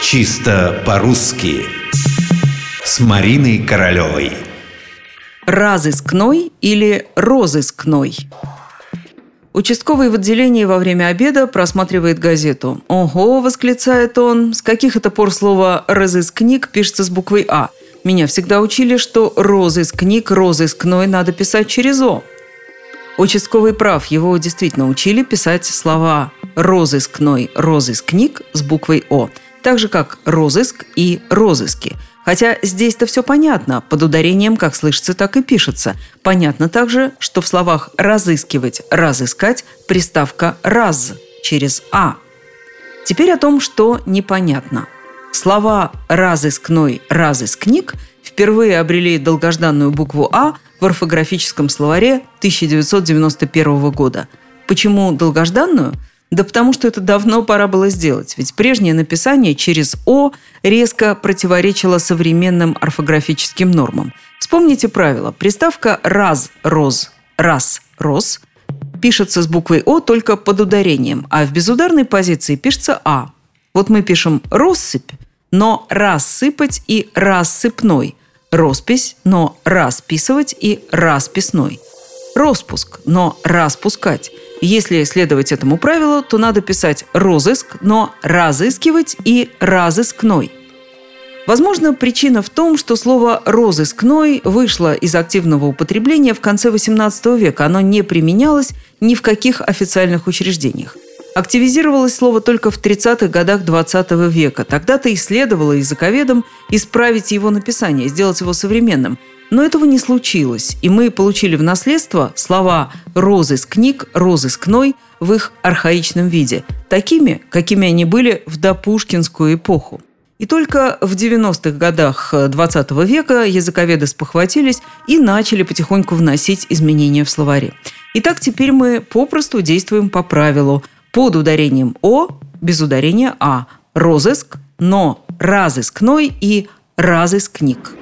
Чисто по-русски С Мариной Королевой Разыскной или розыскной? Участковый в отделении во время обеда просматривает газету. «Ого!» – восклицает он. «С каких это пор слово «разыскник» пишется с буквой «А»? Меня всегда учили, что розыскник, розыскной надо писать через «О». Участковый прав, его действительно учили писать слова «розыскной», «розыскник» с буквой «О», так же как «розыск» и «розыски». Хотя здесь-то все понятно, под ударением как слышится, так и пишется. Понятно также, что в словах «разыскивать», «разыскать» приставка «раз» через «а». Теперь о том, что непонятно. Слова «разыскной», «разыскник» впервые обрели долгожданную букву «а» в орфографическом словаре 1991 года. Почему долгожданную? Да потому что это давно пора было сделать, ведь прежнее написание через «о» резко противоречило современным орфографическим нормам. Вспомните правило. Приставка «раз», «роз», «раз», «роз» пишется с буквой «о» только под ударением, а в безударной позиции пишется «а». Вот мы пишем «россыпь», но «рассыпать» и «рассыпной», роспись, но расписывать и расписной. Роспуск, но распускать. Если следовать этому правилу, то надо писать розыск, но разыскивать и разыскной. Возможно, причина в том, что слово «розыскной» вышло из активного употребления в конце XVIII века. Оно не применялось ни в каких официальных учреждениях. Активизировалось слово только в 30-х годах 20 века. Тогда-то и следовало языковедам исправить его написание, сделать его современным. Но этого не случилось, и мы получили в наследство слова «розыск книг», «розыскной» в их архаичном виде, такими, какими они были в допушкинскую эпоху. И только в 90-х годах 20 века языковеды спохватились и начали потихоньку вносить изменения в словари. Итак, теперь мы попросту действуем по правилу – под ударением «о», без ударения «а». Розыск, но разыскной и разыскник.